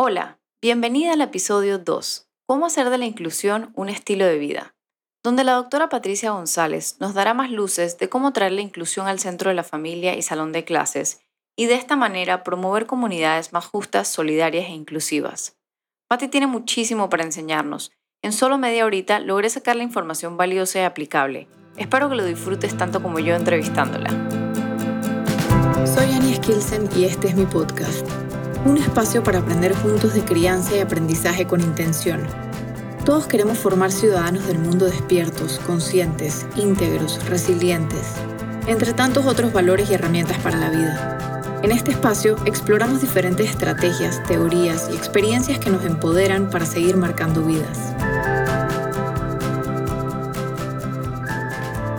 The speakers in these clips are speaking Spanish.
Hola, bienvenida al episodio 2, ¿Cómo hacer de la inclusión un estilo de vida? Donde la doctora Patricia González nos dará más luces de cómo traer la inclusión al centro de la familia y salón de clases y de esta manera promover comunidades más justas, solidarias e inclusivas. Patti tiene muchísimo para enseñarnos. En solo media horita logré sacar la información valiosa y aplicable. Espero que lo disfrutes tanto como yo entrevistándola. Soy Annie Skilsen y este es mi podcast un espacio para aprender juntos de crianza y aprendizaje con intención. Todos queremos formar ciudadanos del mundo despiertos, conscientes, íntegros, resilientes, entre tantos otros valores y herramientas para la vida. En este espacio exploramos diferentes estrategias, teorías y experiencias que nos empoderan para seguir marcando vidas.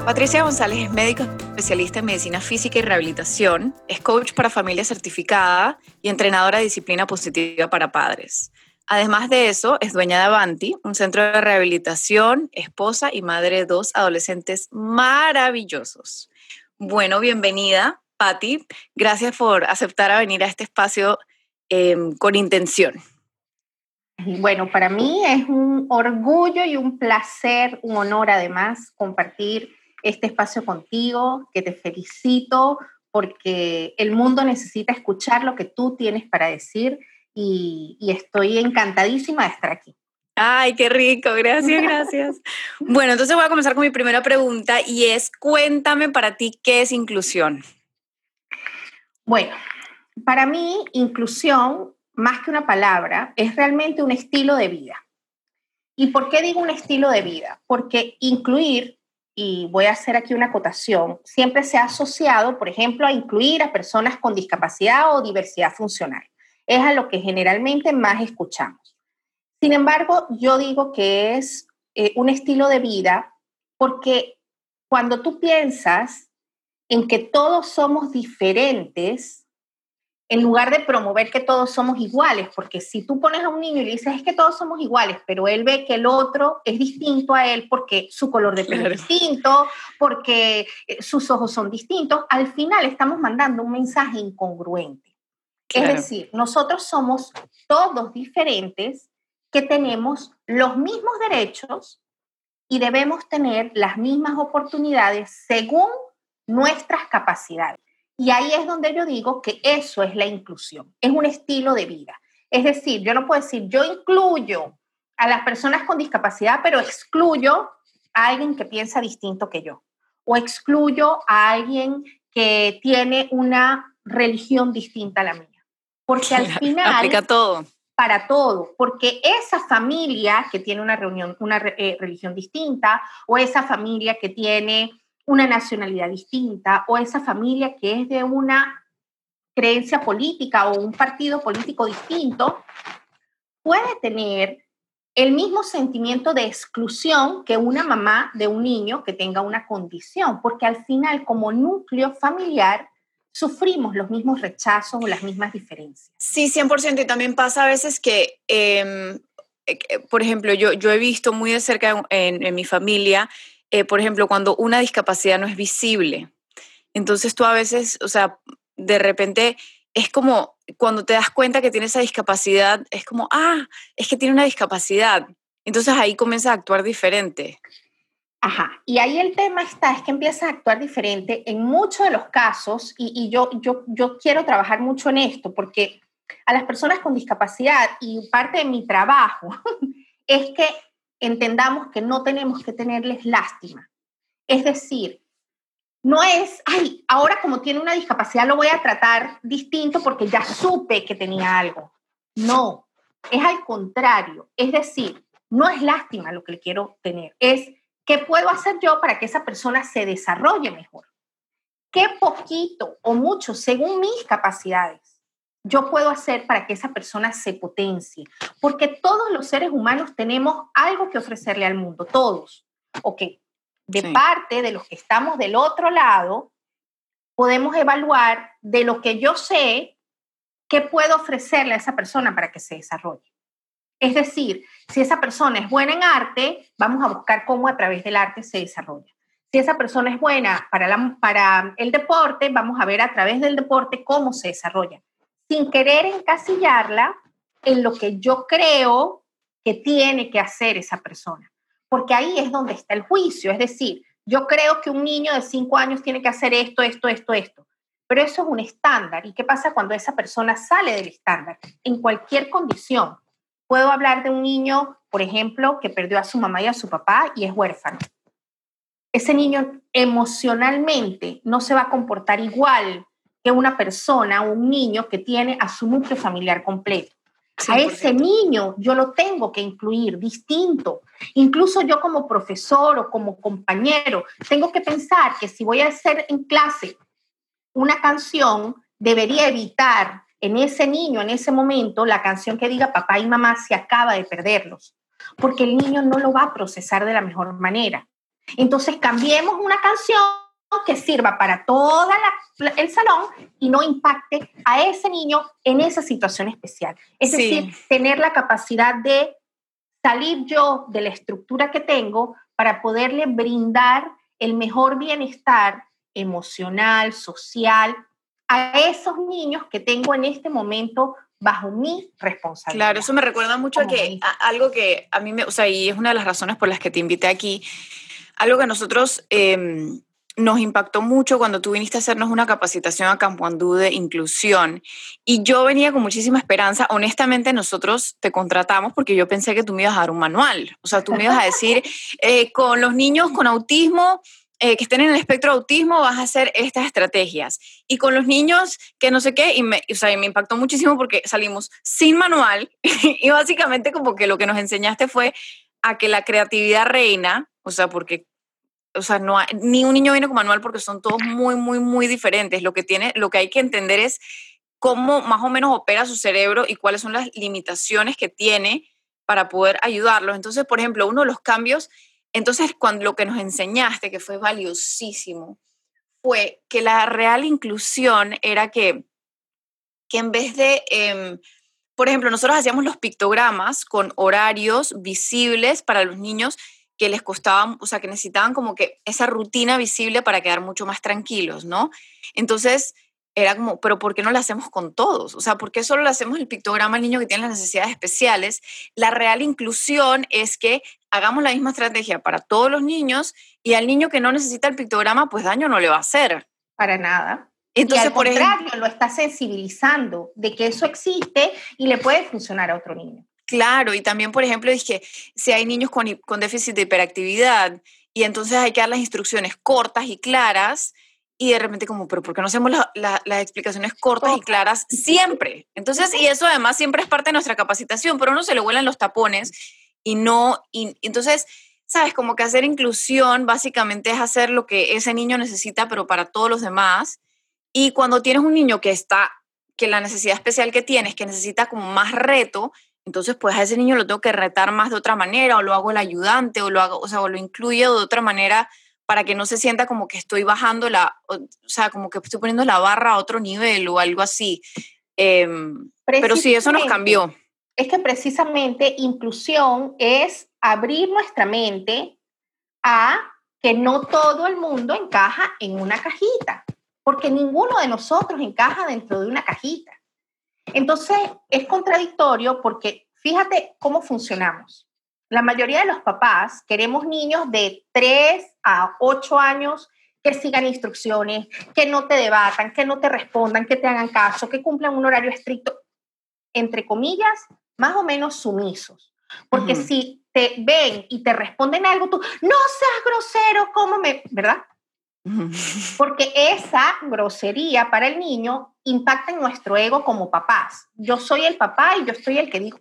Patricia González es médico especialista en medicina física y rehabilitación, es coach para familia certificada y entrenadora de disciplina positiva para padres. Además de eso, es dueña de Avanti, un centro de rehabilitación, esposa y madre de dos adolescentes maravillosos. Bueno, bienvenida, Patti. Gracias por aceptar a venir a este espacio em, con intención. Bueno, para mí es un orgullo y un placer, un honor además compartir este espacio contigo, que te felicito porque el mundo necesita escuchar lo que tú tienes para decir y, estoy encantadísima de estar aquí. Ay, qué rico, gracias, gracias. bueno, entonces voy a comenzar con mi primera pregunta y es, cuéntame para ti qué es inclusión. Bueno, para mí inclusión, más que una palabra, es realmente un estilo de vida. ¿Y por qué digo un estilo de vida? Porque incluir y voy a hacer aquí una acotación, siempre se ha asociado, por ejemplo, a incluir a personas con discapacidad o diversidad funcional. Es a lo que generalmente más escuchamos. Sin embargo, yo digo que es eh, un estilo de vida porque cuando tú piensas en que todos somos diferentes, en lugar de promover que todos somos iguales, porque si tú pones a un niño y le dices es que todos somos iguales, pero él ve que el otro es distinto a él porque su color de pelo es distinto, porque eh, sus ojos son distintos, al final estamos mandando un mensaje incongruente. Es decir, nosotros somos todos diferentes que tenemos los mismos derechos y debemos tener las mismas oportunidades según nuestras capacidades. Y ahí es donde yo digo que eso es la inclusión, es un estilo de vida. Es decir, yo no puedo decir, yo incluyo a las personas con discapacidad, pero excluyo a alguien que piensa distinto que yo. O excluyo a alguien que tiene una religión distinta a la mía. Porque al final... Aplica todo. Para todo. Porque esa familia que tiene una, reunión, una eh, religión distinta o esa familia que tiene una nacionalidad distinta o esa familia que es de una creencia política o un partido político distinto, puede tener el mismo sentimiento de exclusión que una mamá de un niño que tenga una condición, porque al final como núcleo familiar sufrimos los mismos rechazos o las mismas diferencias. Sí, 100%. Y también pasa a veces que, em, eh, por ejemplo, yo, yo he visto muy de cerca en mi familia eh, por ejemplo, cuando una discapacidad no es visible. Entonces tú a veces, o sea, de repente es como cuando te das cuenta que tiene esa discapacidad, es como, ah, es que tiene una discapacidad. Entonces ahí comienza a actuar diferente. Ajá, y ahí el tema está, es que empieza a actuar diferente en muchos de los casos, y, y yo, yo, yo quiero trabajar mucho en esto, porque a las personas con discapacidad, y parte de mi trabajo, es que entendamos que no tenemos que tenerles lástima. Es decir, no es, ay, ahora como tiene una discapacidad lo voy a tratar distinto porque ya supe que tenía algo. No, es al contrario. Es decir, no es lástima lo que le quiero tener, es qué puedo hacer yo para que esa persona se desarrolle mejor. Qué poquito o mucho, según mis capacidades, yo puedo hacer para que esa persona se potencie? Porque todos los seres humanos tenemos algo que ofrecerle al mundo, todos. Ok, de parte de los que estamos del otro lado, podemos evaluar de lo que yo sé, qué puedo ofrecerle a esa persona para que se desarrolle. Es decir, si esa persona es buena en arte, vamos a buscar cómo a través del arte se desarrolla. Si esa persona es buena para, para el deporte, vamos a ver a través del deporte cómo se desarrolla sin querer encasillarla, en lo que yo creo que tiene que hacer esa persona. Porque ahí es donde está el juicio. Es decir, yo creo que un niño de cinco años tiene que hacer esto, esto, esto, esto. Pero eso es un estándar. ¿Y qué pasa cuando esa persona sale del estándar? En cualquier condición. Puedo hablar de un niño, por ejemplo, que perdió a su mamá y a su papá y es huérfano. Ese niño emocionalmente no se va a comportar igual que una persona un niño que tiene a su núcleo familiar completo. A ese niño yo lo tengo que incluir distinto. Incluso yo como profesor o como compañero, tengo que pensar que si voy a hacer en clase una canción, debería evitar en ese niño, en ese momento, la canción que diga papá y mamá se acaba de perderlos, porque el niño no lo va a procesar de la mejor manera. Entonces cambiemos una canción que sirva para todo el salón y no impacte a ese niño en esa situación especial. Es decir, tener la capacidad de salir yo de la estructura que tengo para poderle brindar el mejor bienestar emocional, social, a esos niños que tengo en este momento bajo mi responsabilidad. Claro, eso me recuerda mucho a que algo que a mí me, o sea, y es una de las razones por las que te invité aquí, algo que nosotros em, nos impactó mucho cuando tú viniste a hacernos una capacitación a Campo Andú de inclusión y yo venía con muchísima esperanza. Honestamente, nosotros te contratamos porque yo pensé que tú me ibas a dar un manual. O sea, tú me ibas a decir, eh, con los niños con autismo, eh, que estén en el espectro de autismo, vas a hacer estas estrategias. Y con los niños que no sé qué, y me, o sea, me impactó muchísimo porque salimos sin manual y básicamente como que lo que nos enseñaste fue a que la creatividad reina, o sea, porque o sea, no ni un niño viene con manual porque son todos muy, muy, muy diferentes. Lo que, tiene, lo que hay que entender es cómo más o menos opera su cerebro y cuáles son las limitaciones que tiene para poder ayudarlos. Entonces, por ejemplo, uno de los cambios, entonces cuando lo que nos enseñaste, que fue valiosísimo, fue que la real inclusión era que, que en vez de, em, por ejemplo, nosotros hacíamos los pictogramas con horarios visibles para los niños que les costaba, o sea, que necesitaban como que esa rutina visible para quedar mucho más tranquilos, ¿no? Entonces, era como, pero ¿por qué no lo hacemos con todos? O sea, ¿por qué solo lo hacemos el pictograma al niño que tiene las necesidades especiales? La real inclusión es que hagamos la misma estrategia para todos los niños y al niño que no necesita el pictograma, pues daño no le va a hacer. Para nada. Entonces, y al por contrario, lo está sensibilizando de que eso existe y le puede funcionar a otro niño. Claro, y también, por ejemplo, dije, si hay niños con, con déficit de hiperactividad y entonces hay que dar las instrucciones cortas y claras, y de repente como, pero ¿por qué no hacemos las explicaciones cortas y claras siempre? Entonces, y eso además siempre es parte de nuestra capacitación, pero uno se le vuelan los tapones y no, y, entonces, sabes, como que hacer inclusión básicamente es hacer lo que ese niño necesita, pero para todos los demás. Y cuando tienes un niño que está, que la necesidad especial que tienes, que necesita como más reto, entonces, pues a ese niño lo tengo que retar más de otra manera, o lo hago el ayudante, o lo hago, o sea, o lo incluyo de otra manera para que no se sienta como que estoy bajando la, o, sea, como que estoy poniendo la barra a otro nivel o algo así. Em, pero sí, eso nos cambió. Es que precisamente inclusión es abrir nuestra mente a que no todo el mundo encaja en una cajita, porque ninguno de nosotros encaja dentro de una cajita. Entonces, es contradictorio porque fíjate cómo funcionamos. La mayoría de los papás queremos niños de 3 a 8 años que sigan instrucciones, que no te debatan, que no te respondan, que te hagan caso, que cumplan un horario estricto, entre comillas, más o menos sumisos. Porque si te ven y te responden algo, tú, no seas grosero, ¿cómo me, verdad? Porque esa grosería para el niño impacta en nuestro ego como papás. Yo soy el papá y yo soy el que dijo.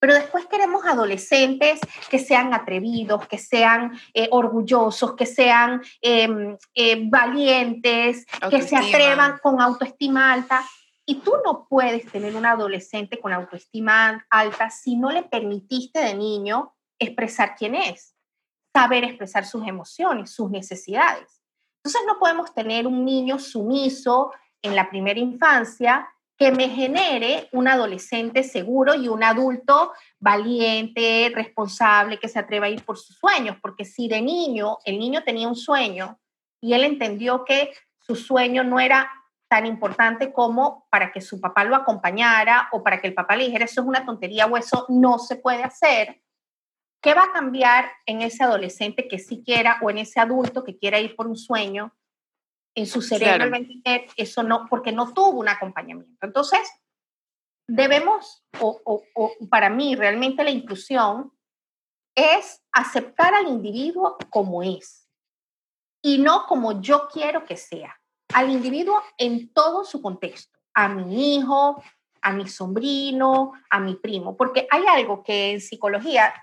Pero después queremos adolescentes que sean atrevidos, que sean eh, orgullosos, que sean em, eh, valientes, que se atrevan con autoestima alta. Y tú no puedes tener un adolescente con autoestima alta si no le permitiste de niño expresar quién es, saber expresar sus emociones, sus necesidades. Entonces no podemos tener un niño sumiso en la primera infancia que me genere un adolescente seguro y un adulto valiente, responsable, que se atreva a ir por sus sueños, porque si de niño el niño tenía un sueño y él entendió que su sueño no era tan importante como para que su papá lo acompañara o para que el papá le dijera eso es una tontería o eso no se puede hacer, ¿qué va a cambiar en ese adolescente que sí quiera o en ese adulto que quiera ir por un sueño? En su cerebro, eso no, porque no tuvo un acompañamiento. Entonces, debemos, o, o para mí realmente la inclusión es aceptar al individuo como es y no como yo quiero que sea al individuo en todo su contexto, a mi hijo, a mi sobrino, a mi primo, porque hay algo que en psicología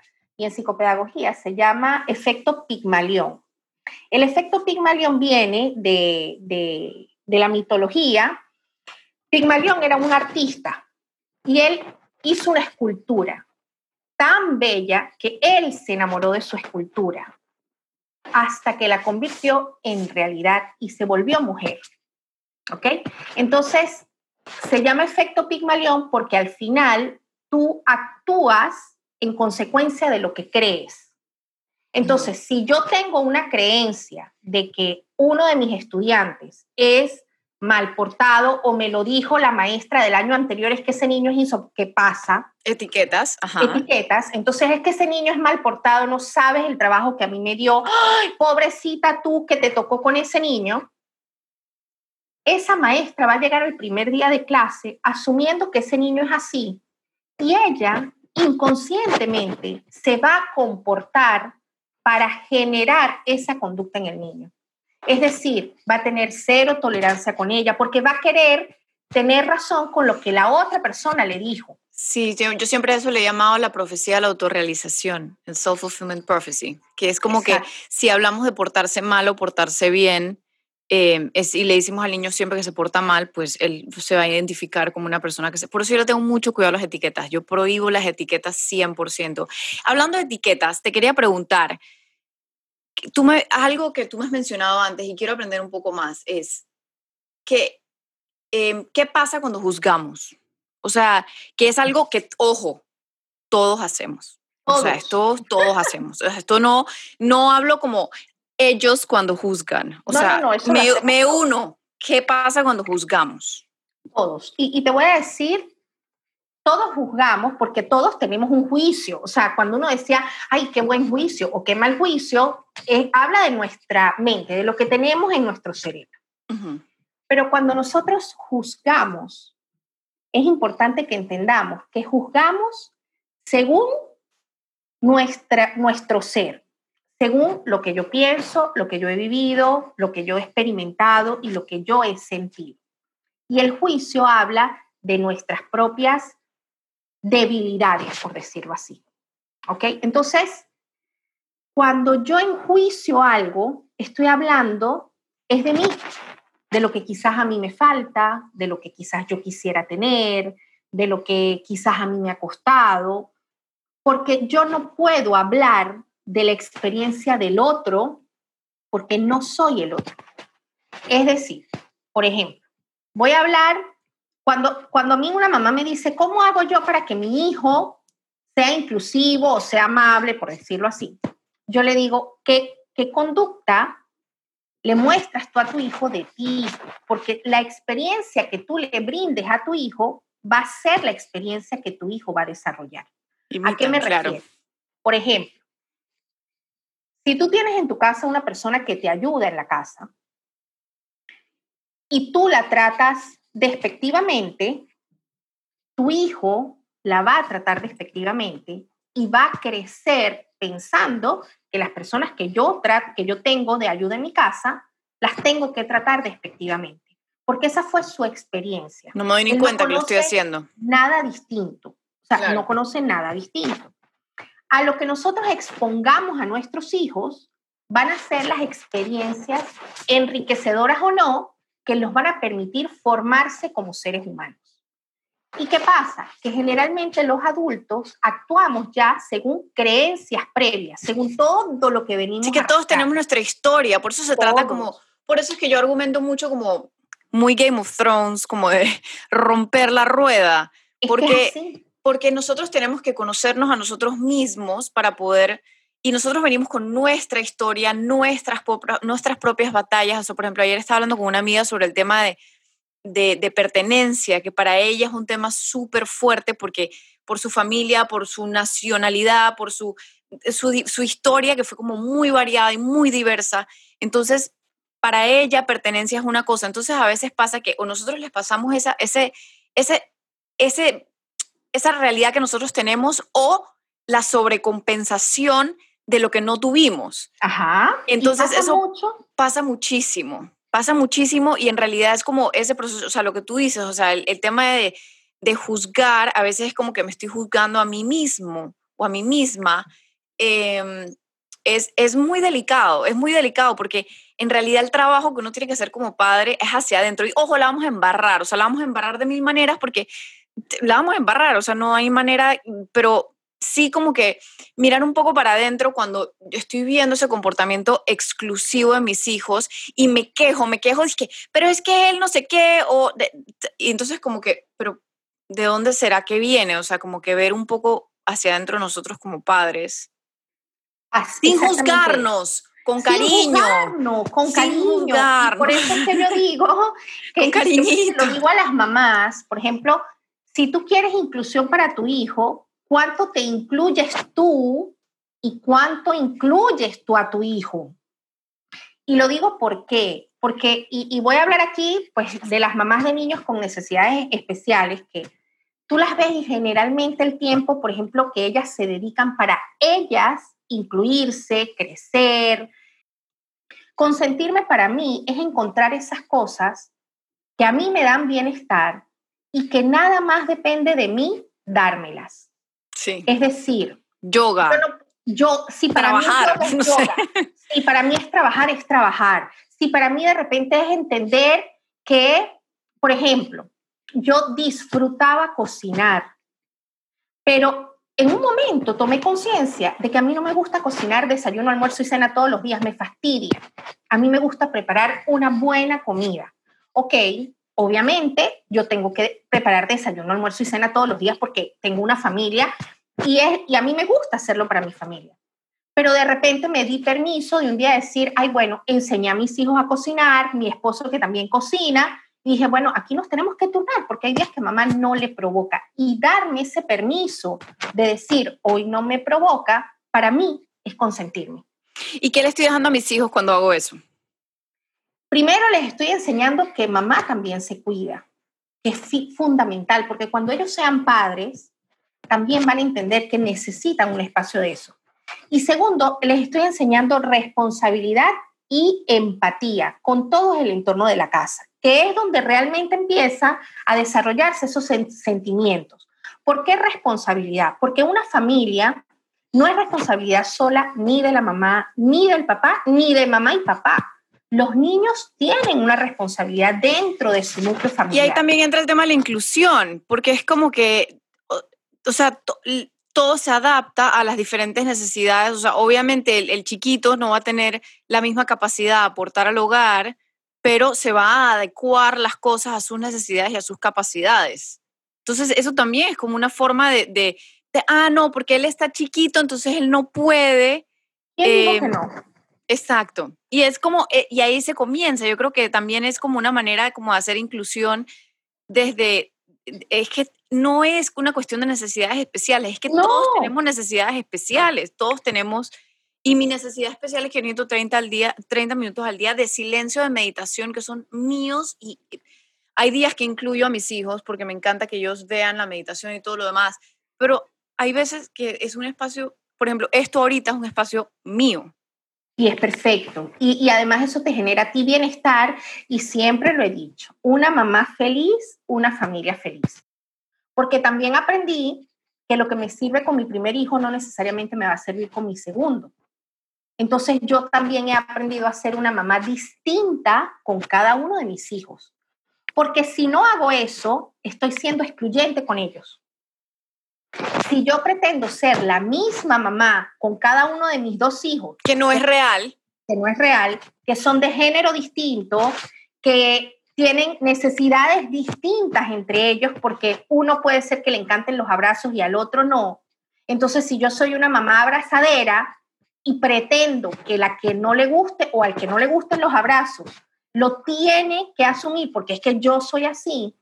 en psicopedagogía se llama efecto Pigmalión. El efecto Pigmalión viene de, de la mitología. Pigmalión era un artista y él hizo una escultura tan bella que él se enamoró de su escultura hasta que la convirtió en realidad y se volvió mujer. ¿Ok? Entonces, se llama efecto Pigmalión porque al final tú actúas en consecuencia de lo que crees. Entonces, si yo tengo una creencia de que uno de mis estudiantes es mal portado o me lo dijo la maestra del año anterior, es que ese niño hizo, ¿qué pasa? Etiquetas, ajá. Etiquetas. Entonces es que ese niño es mal portado, no sabes el trabajo que a mí me dio. ¡Ay, pobrecita tú que te tocó con ese niño! Esa maestra va a llegar el primer día de clase asumiendo que ese niño es así y ella inconscientemente se va a comportar para generar esa conducta en el niño. Es decir, va a tener cero tolerancia con ella porque va a querer tener razón con lo que la otra persona le dijo. Sí, yo, siempre eso le he llamado la profecía de la autorrealización, el self-fulfillment prophecy, que es como que si hablamos de portarse mal o portarse bien, eh, es, y le decimos al niño siempre que se porta mal, pues él se va a identificar como una persona que se... Por eso yo le tengo mucho cuidado a las etiquetas, yo prohíbo las etiquetas 100%. Hablando de etiquetas, te quería preguntar, tú me, algo que tú me has mencionado antes y quiero aprender un poco más es que, em, ¿qué pasa cuando juzgamos? O sea, que es algo que, ojo, todos hacemos. O sea, esto todos hacemos. Esto no, no hablo como ellos cuando juzgan. O sea, me, uno. ¿Qué pasa cuando juzgamos? Todos. Y, y te voy a decir todos juzgamos porque todos tenemos un juicio. O sea, cuando uno decía, ay, qué buen juicio o qué mal juicio, eh, habla de nuestra mente, de lo que tenemos en nuestro cerebro. Pero cuando nosotros juzgamos, es importante que entendamos que juzgamos según nuestra, nuestro ser, según lo que yo pienso, lo que yo he vivido, lo que yo he experimentado y lo que yo he sentido. Y el juicio habla de nuestras propias debilidades, por decirlo así. ¿Ok? Entonces, cuando yo enjuicio algo, estoy hablando, es de mí, de lo que quizás a mí me falta, de lo que quizás yo quisiera tener, de lo que quizás a mí me ha costado, porque yo no puedo hablar de la experiencia del otro porque no soy el otro. Es decir, por ejemplo, voy a hablar cuando, cuando a mí una mamá me dice, ¿cómo hago yo para que mi hijo sea inclusivo o sea amable, por decirlo así? Yo le digo, ¿qué, qué conducta le muestras tú a tu hijo de ti? Porque la experiencia que tú le brindes a tu hijo va a ser la experiencia que tu hijo va a desarrollar. ¿A qué me refiero? Por ejemplo, si tú tienes en tu casa una persona que te ayuda en la casa y tú la tratas despectivamente, tu hijo la va a tratar despectivamente y va a crecer pensando que las personas que yo, que yo tengo de ayuda en mi casa, las tengo que tratar despectivamente, porque esa fue su experiencia. No me doy ni cuenta que lo estoy haciendo. Nada distinto, o sea, no conoce nada distinto. A lo que nosotros expongamos a nuestros hijos van a ser las experiencias enriquecedoras o no que los van a permitir formarse como seres humanos. ¿Y qué pasa? Que generalmente los adultos actuamos ya según creencias previas, según todo lo que venimos. Sí, que todos tenemos nuestra historia, por eso se trata como, por eso es que yo argumento mucho como muy Game of Thrones, como de romper la rueda, porque, porque nosotros tenemos que conocernos a nosotros mismos para poder y nosotros venimos con nuestra historia, nuestras, nuestras propias batallas. O por ejemplo, ayer estaba hablando con una amiga sobre el tema de de, pertenencia, que para ella es un tema súper fuerte porque por su familia, por su nacionalidad, por su, su, su, historia, que fue como muy variada y muy diversa. Entonces, para ella pertenencia es una cosa. Entonces, a veces pasa que o nosotros les pasamos esa, ese, ese, ese, esa realidad que nosotros tenemos o la sobrecompensación de lo que no tuvimos. Ajá. Entonces, eso pasa muchísimo pasa muchísimo y en realidad es como ese proceso, o sea, lo que tú dices, o sea, el, tema de, de, juzgar, a veces es como que me estoy juzgando a mí mismo o a mí misma, em, es, es muy delicado, es muy delicado porque en realidad el trabajo que uno tiene que hacer como padre es hacia adentro y ojo, la vamos a embarrar, o sea, la vamos a embarrar de mil maneras porque la vamos a embarrar, o sea, no hay manera, pero sí como que mirar un poco para adentro cuando yo estoy viendo ese comportamiento exclusivo de mis hijos y me quejo, me quejo, que pero es que él no sé qué, o y entonces como que, pero ¿de dónde será que viene? O sea, como que ver un poco hacia adentro nosotros como padres. sin juzgarnos, con cariño. con cariño. por eso es que yo digo, que lo digo a las mamás, por ejemplo, si tú quieres inclusión para tu hijo, cuánto te incluyes tú y cuánto incluyes tú a tu hijo. Y lo digo por qué, porque, y, voy a hablar aquí pues de las mamás de niños con necesidades especiales, que tú las ves y generalmente el tiempo, por ejemplo, que ellas se dedican para ellas incluirse, crecer. Consentirme para mí es encontrar esas cosas que a mí me dan bienestar y que nada más depende de mí dármelas. Es decir, yoga. Yo, si para trabajar, mí es yoga, si para mí es trabajar, es trabajar. Si para mí de repente es entender que, por ejemplo, yo disfrutaba cocinar, pero en un momento tomé conciencia de que a mí no me gusta cocinar desayuno, almuerzo y cena todos los días, me fastidia. A mí me gusta preparar una buena comida. Ok, obviamente yo tengo que preparar desayuno, almuerzo y cena todos los días porque tengo una familia y, es, y a mí me gusta hacerlo para mi familia. Pero de repente me di permiso de un día decir, ay, bueno, enseñé a mis hijos a cocinar, mi esposo que también cocina, y dije, bueno, aquí nos tenemos que turnar porque hay días que mamá no le provoca. Y darme ese permiso de decir, hoy no me provoca, para mí es consentirme. ¿Y qué le estoy dejando a mis hijos cuando hago eso? Primero les estoy enseñando que mamá también se cuida, que es fundamental, porque cuando ellos sean padres, también van a entender que necesitan un espacio de eso. Y segundo, les estoy enseñando responsabilidad y empatía con todo el entorno de la casa, que es donde realmente empieza a desarrollarse esos sentimientos. ¿Por qué responsabilidad? Porque una familia no es responsabilidad sola ni de la mamá, ni del papá, ni de mamá y papá los niños tienen una responsabilidad dentro de su núcleo familiar. Y ahí también entra el tema de la inclusión, porque es como que, o, sea, todo se adapta a las diferentes necesidades. O sea, obviamente el, chiquito no va a tener la misma capacidad de aportar al hogar, pero se va a adecuar las cosas a sus necesidades y a sus capacidades. Entonces, eso también es como una forma de, de, ah, no, porque él está chiquito, entonces él no puede. ¿Quién que em, no? Exacto. Y es como, eh, y ahí se comienza. Yo creo que también es como una manera de como hacer inclusión desde, es que no es una cuestión de necesidades especiales, es que todos tenemos necesidades especiales, todos tenemos, y mi necesidad especial es que necesito 30, al día, 30 minutos al día de silencio, de meditación, que son míos y hay días que incluyo a mis hijos porque me encanta que ellos vean la meditación y todo lo demás, pero hay veces que es un espacio, por ejemplo, esto ahorita es un espacio mío, y es perfecto. Y, además eso te genera a ti bienestar y siempre lo he dicho, una mamá feliz, una familia feliz. Porque también aprendí que lo que me sirve con mi primer hijo no necesariamente me va a servir con mi segundo. Entonces yo también he aprendido a ser una mamá distinta con cada uno de mis hijos. Porque si no hago eso, estoy siendo excluyente con ellos si yo pretendo ser la misma mamá con cada uno de mis dos hijos, que no es real, que no es real, que son de género distinto, que tienen necesidades distintas entre ellos, porque uno puede ser que le encanten los abrazos y al otro no. Entonces, si yo soy una mamá abrazadera y pretendo que la que no le guste o al que no le gusten los abrazos lo tiene que asumir porque es que yo soy así,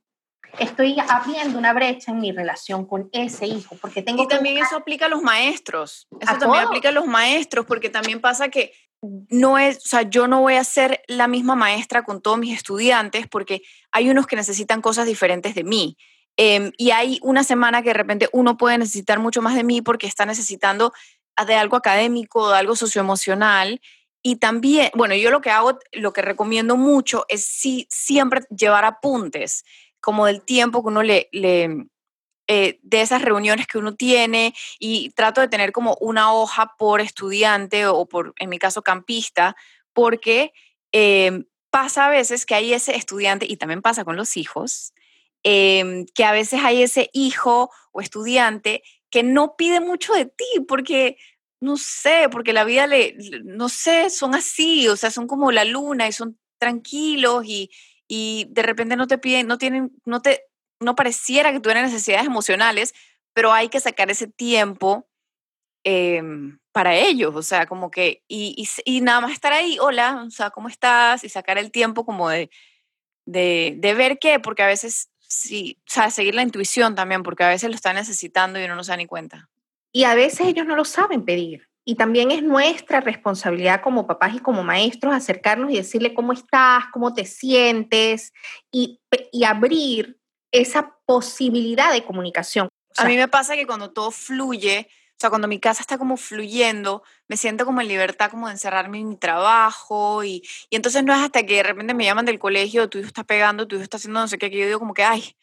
estoy abriendo una brecha en mi relación con ese hijo, porque tengo y también eso aplica a los maestros, eso también aplica a los maestros, porque también pasa que no es, o sea, yo no voy a ser la misma maestra con todos mis estudiantes porque hay unos que necesitan cosas diferentes de mí. Em, y hay una semana que de repente uno puede necesitar mucho más de mí porque está necesitando de algo académico, de algo socioemocional. Y también, bueno, yo lo que hago, lo que recomiendo mucho es sí, siempre llevar apuntes como del tiempo que uno le, le eh, de esas reuniones que uno tiene y trato de tener como una hoja por estudiante o por, en mi caso, campista, porque em, pasa a veces que hay ese estudiante, y también pasa con los hijos, em, que a veces hay ese hijo o estudiante que no pide mucho de ti porque, no sé, porque la vida le, no sé, son así, o sea, son como la luna y son tranquilos y, y de repente no te piden, no tienen, no te, no pareciera que tuvieran necesidades emocionales, pero hay que sacar ese tiempo em, para ellos, o sea, como que, y, nada más estar ahí, hola, o sea, ¿cómo estás? Y sacar el tiempo como de, de, de ver qué, porque a veces, sí, o sea, seguir la intuición también, porque a veces lo están necesitando y uno no se da ni cuenta. Y a veces ellos no lo saben pedir. Y también es nuestra responsabilidad como papás y como maestros acercarnos y decirle cómo estás, cómo te sientes y, y abrir esa posibilidad de comunicación. a mí me pasa que cuando todo fluye, o sea, cuando mi casa está como fluyendo, me siento como en libertad como de encerrarme en mi trabajo y, y entonces no es hasta que de repente me llaman del colegio, tu hijo está pegando, tu hijo está haciendo no sé qué, que yo digo como que, ay,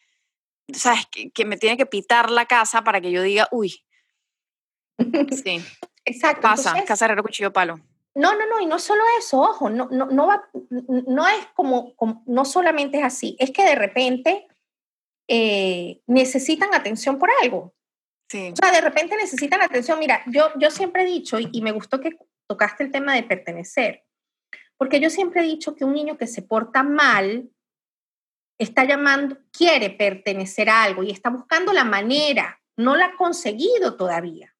sabes, que, que me tiene que pitar la casa para que yo diga, uy. Sí. Exacto. Pasa, cuchillo, palo. No, no, no, y no solo eso, ojo, no, no, no, va, no es como, no solamente es así, es que de repente eh, necesitan atención por algo. Sí. O sea, de repente necesitan atención. Mira, yo, yo siempre he dicho, y, y me gustó que tocaste el tema de pertenecer, porque yo siempre he dicho que un niño que se porta mal está llamando, quiere pertenecer a algo y está buscando la manera, no la ha conseguido todavía.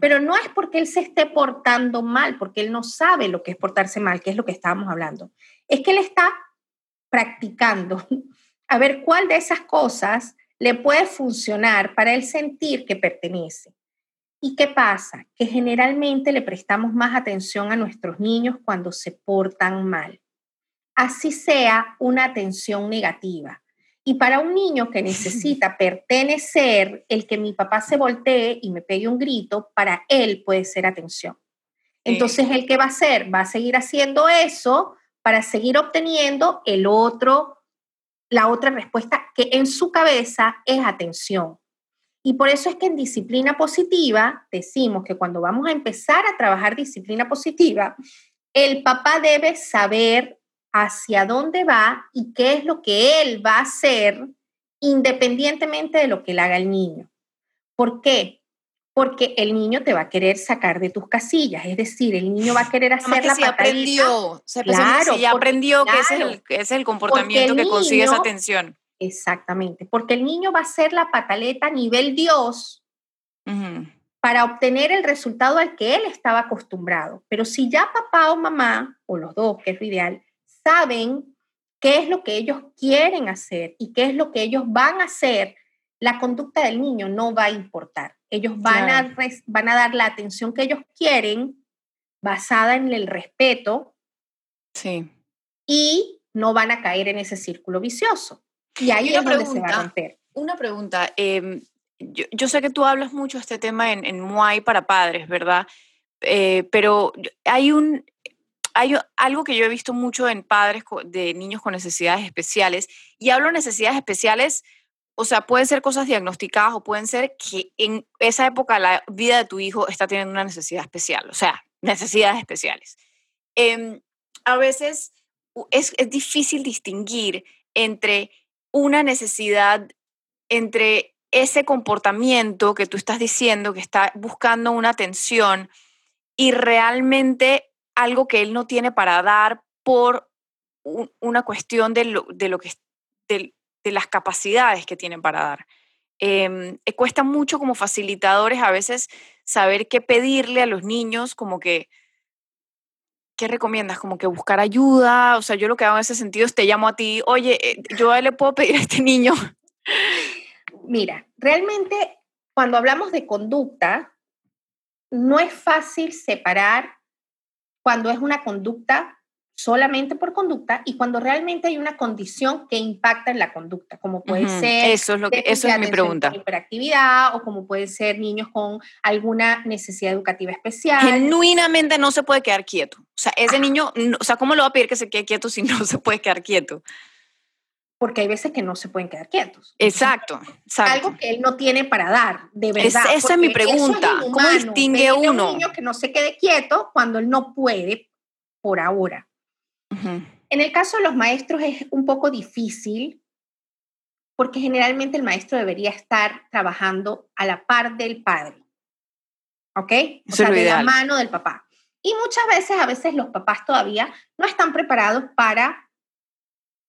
Pero no es porque él se esté portando mal, porque él no sabe lo que es portarse mal, que es lo que estábamos hablando. Es que él está practicando a ver cuál de esas cosas le puede funcionar para él sentir que pertenece. ¿Y qué pasa? Que generalmente le prestamos más atención a nuestros niños cuando se portan mal. Así sea una atención negativa. Y para un niño que necesita pertenecer, el que mi papá se voltee y me pegue un grito, para él puede ser atención. Entonces, ¿el que va a hacer? Va a seguir haciendo eso para seguir obteniendo el otro, la otra respuesta que en su cabeza es atención. Y por eso es que en disciplina positiva decimos que cuando vamos a empezar a trabajar disciplina positiva, el papá debe saber hacia dónde va y qué es lo que él va a hacer independientemente de lo que le haga el niño. ¿Por qué? Porque el niño te va a querer sacar de tus casillas, es decir, el niño va a querer hacer la si aprendió, claro, si ya aprendió que ese es el, es el comportamiento que consigue esa atención. Exactamente, porque el niño va a hacer la pataleta a nivel Dios para obtener el resultado al que él estaba acostumbrado. Pero si ya papá o mamá, o los dos, que es lo ideal, saben qué es lo que ellos quieren hacer y qué es lo que ellos van a hacer, la conducta del niño no va a importar. Ellos van, a, van a dar la atención que ellos quieren basada en el respeto. Sí. Y no van a caer en ese círculo vicioso. Y ahí es donde se va a romper. Una pregunta. Em, yo, sé que tú hablas mucho de este tema en, en Muay para padres, ¿verdad? Eh, pero hay un, hay algo que yo he visto mucho en padres de niños con necesidades especiales, y hablo de necesidades especiales, o sea, pueden ser cosas diagnosticadas o pueden ser que en esa época la vida de tu hijo está teniendo una necesidad especial, o sea, necesidades especiales. Em, a veces es, es difícil distinguir entre una necesidad, entre ese comportamiento que tú estás diciendo, que está buscando una atención, y realmente algo que él no tiene para dar por una cuestión de lo, de lo que de, las capacidades que tienen para dar. Em, eh, cuesta mucho como facilitadores a veces saber qué pedirle a los niños, como que ¿qué recomiendas? Como que buscar ayuda, o sea, yo lo que hago en ese sentido es te llamo a ti, oye, eh, yo le puedo pedir a este niño. Mira, realmente cuando hablamos de conducta, no es fácil separar cuando es una conducta solamente por conducta y cuando realmente hay una condición que impacta en la conducta, como puede ser eso es lo que eso es mi pregunta. hiperactividad o como pueden ser niños con alguna necesidad educativa especial. Genuinamente no se puede quedar quieto. O sea, ese niño, o sea, ¿cómo le va a pedir que se quede quieto si no se puede quedar quieto? Porque hay veces que no se pueden quedar quietos. Exacto, Algo que él no tiene para dar, de verdad. esa es mi pregunta. ¿Cómo distingue uno? Un niño que no se quede quieto cuando él no puede por ahora. En el caso de los maestros es un poco difícil porque generalmente el maestro debería estar trabajando a la par del padre. ¿Ok? O sea, de la mano del papá. Y muchas veces, a veces los papás todavía no están preparados para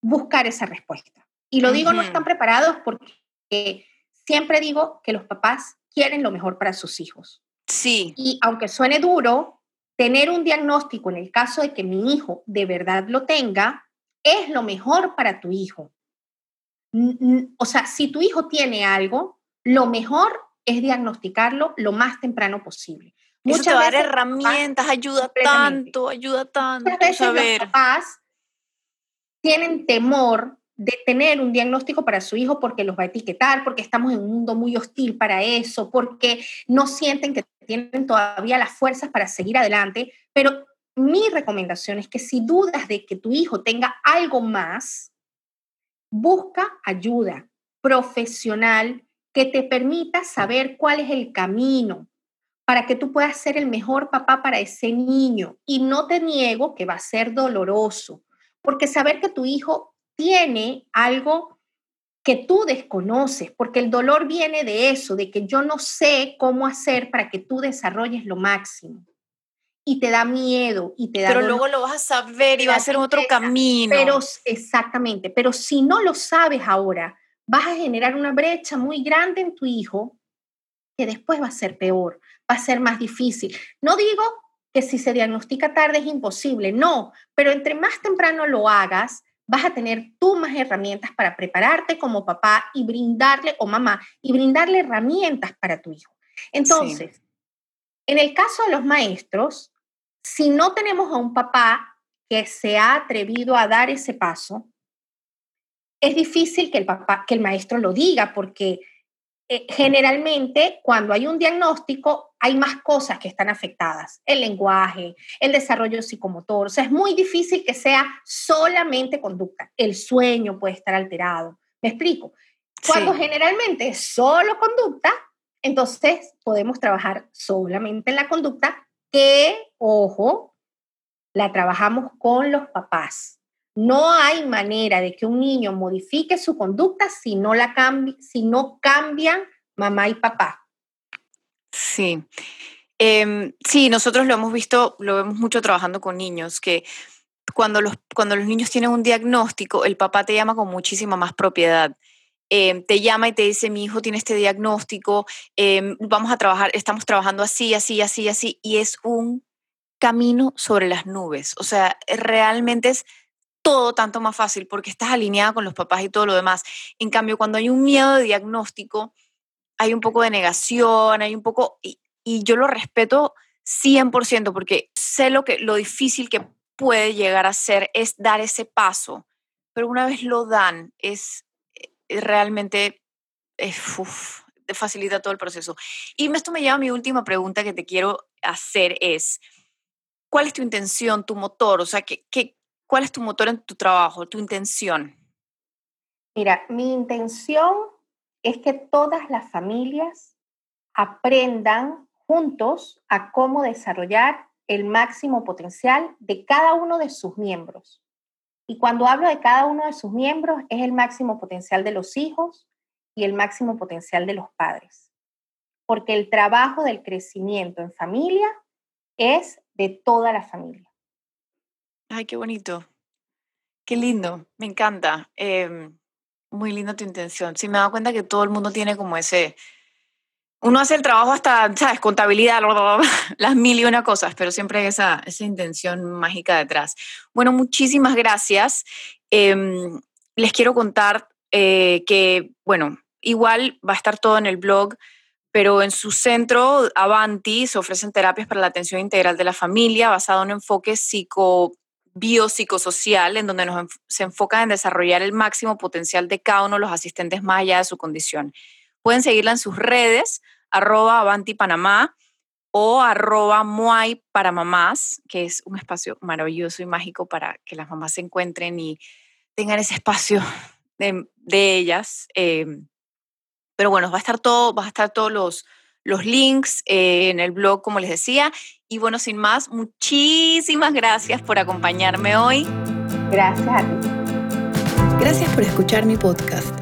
buscar esa respuesta. Y lo digo no están preparados porque siempre digo que los papás quieren lo mejor para sus hijos. Sí. Y aunque suene duro, tener un diagnóstico en el caso de que mi hijo de verdad lo tenga es lo mejor para tu hijo. O sea, si tu hijo tiene algo, lo mejor es diagnosticarlo lo más temprano posible. Muchas Eso te dar herramientas, ayuda tanto, ayuda tanto. Muchas veces los papás tienen temor de tener un diagnóstico para su hijo porque los va a etiquetar, porque estamos en un mundo muy hostil para eso, porque no sienten que tienen todavía las fuerzas para seguir adelante. Pero mi recomendación es que si dudas de que tu hijo tenga algo más, busca ayuda profesional que te permita saber cuál es el camino para que tú puedas ser el mejor papá para ese niño. Y no te niego que va a ser doloroso, porque saber que tu hijo tiene algo que tú desconoces, porque el dolor viene de eso, de que yo no sé cómo hacer para que tú desarrolles lo máximo. Y te da miedo y te da Pero luego lo vas a saber y va a ser otro camino. Pero exactamente, pero si no lo sabes ahora, vas a generar una brecha muy grande en tu hijo que después va a ser peor, va a ser más difícil. No digo que si se diagnostica tarde es imposible, no, pero entre más temprano lo hagas, vas a tener tú más herramientas para prepararte como papá y brindarle, o mamá, y brindarle herramientas para tu hijo. Entonces, en el caso de los maestros, si no tenemos a un papá que se ha atrevido a dar ese paso, es difícil que el papá, que el maestro lo diga, porque eh, generalmente cuando hay un diagnóstico hay más cosas que están afectadas, el lenguaje, el desarrollo psicomotor, o sea, es muy difícil que sea solamente conducta, el sueño puede estar alterado, ¿me explico? Cuando generalmente es solo conducta, entonces podemos trabajar solamente en la conducta que, ojo, la trabajamos con los papás. No hay manera de que un niño modifique su conducta si no, la si no cambian mamá y papá. Sí. Em, sí, nosotros lo hemos visto, lo vemos mucho trabajando con niños, que cuando los, cuando los niños tienen un diagnóstico, el papá te llama con muchísima más propiedad. Em, te llama y te dice, mi hijo tiene este diagnóstico, em, vamos a trabajar, estamos trabajando así, así, así, así, y es un camino sobre las nubes. O sea, realmente es todo tanto más fácil porque estás alineada con los papás y todo lo demás. En cambio, cuando hay un miedo de diagnóstico, hay un poco de negación, hay un poco, y, yo lo respeto 100% porque sé lo, que, lo difícil que puede llegar a ser es dar ese paso, pero una vez lo dan, es, eh, realmente, te facilita todo el proceso. Y esto me lleva a mi última pregunta que te quiero hacer es, ¿cuál es tu intención, tu motor? O sea, ¿qué, qué, ¿Cuál es tu motor en tu trabajo, tu intención? Mira, mi intención es que todas las familias aprendan juntos a cómo desarrollar el máximo potencial de cada uno de sus miembros. Y cuando hablo de cada uno de sus miembros, es el máximo potencial de los hijos y el máximo potencial de los padres. Porque el trabajo del crecimiento en familia es de toda la familia. Ay, qué bonito. Qué lindo, me encanta. Em, muy linda tu intención. Sí, me he dado cuenta que todo el mundo tiene como ese, uno hace el trabajo hasta, ¿sabes? Contabilidad, las mil y una cosas, pero siempre hay esa, esa intención mágica detrás. Bueno, muchísimas gracias. Em, les quiero contar eh, que, bueno, igual va a estar todo en el blog, pero en su centro, Avanti, se ofrecen terapias para la atención integral de la familia basado en un enfoque psico biopsicosocial, en donde nos, se enfoca en desarrollar el máximo potencial de cada uno de los asistentes más allá de su condición. Pueden seguirla en sus redes, arroba Avanti Panamá o arroba Muay para mamás, que es un espacio maravilloso y mágico para que las mamás se encuentren y tengan ese espacio de, ellas. Em, pero bueno, va a estar todo, va a estar todos los, los links eh, en el blog, como les decía. Y bueno, sin más, muchísimas gracias por acompañarme hoy. Gracias a ti. Gracias por escuchar mi podcast.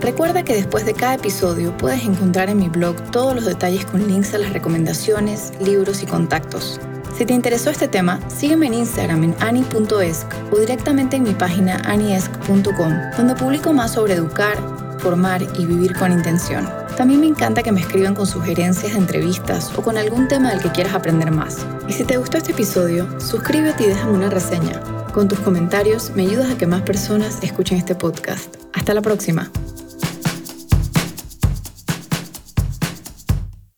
Recuerda que después de cada episodio puedes encontrar en mi blog todos los detalles con links a las recomendaciones, libros y contactos. Si te interesó este tema, sígueme en Instagram en ani.esc o directamente en mi página aniesc.com, donde publico más sobre educar, formar y vivir con intención. También me encanta que me escriban con sugerencias de entrevistas o con algún tema del que quieras aprender más. Y si te gustó este episodio, suscríbete y déjame una reseña. Con tus comentarios me ayudas a que más personas escuchen este podcast. Hasta la próxima.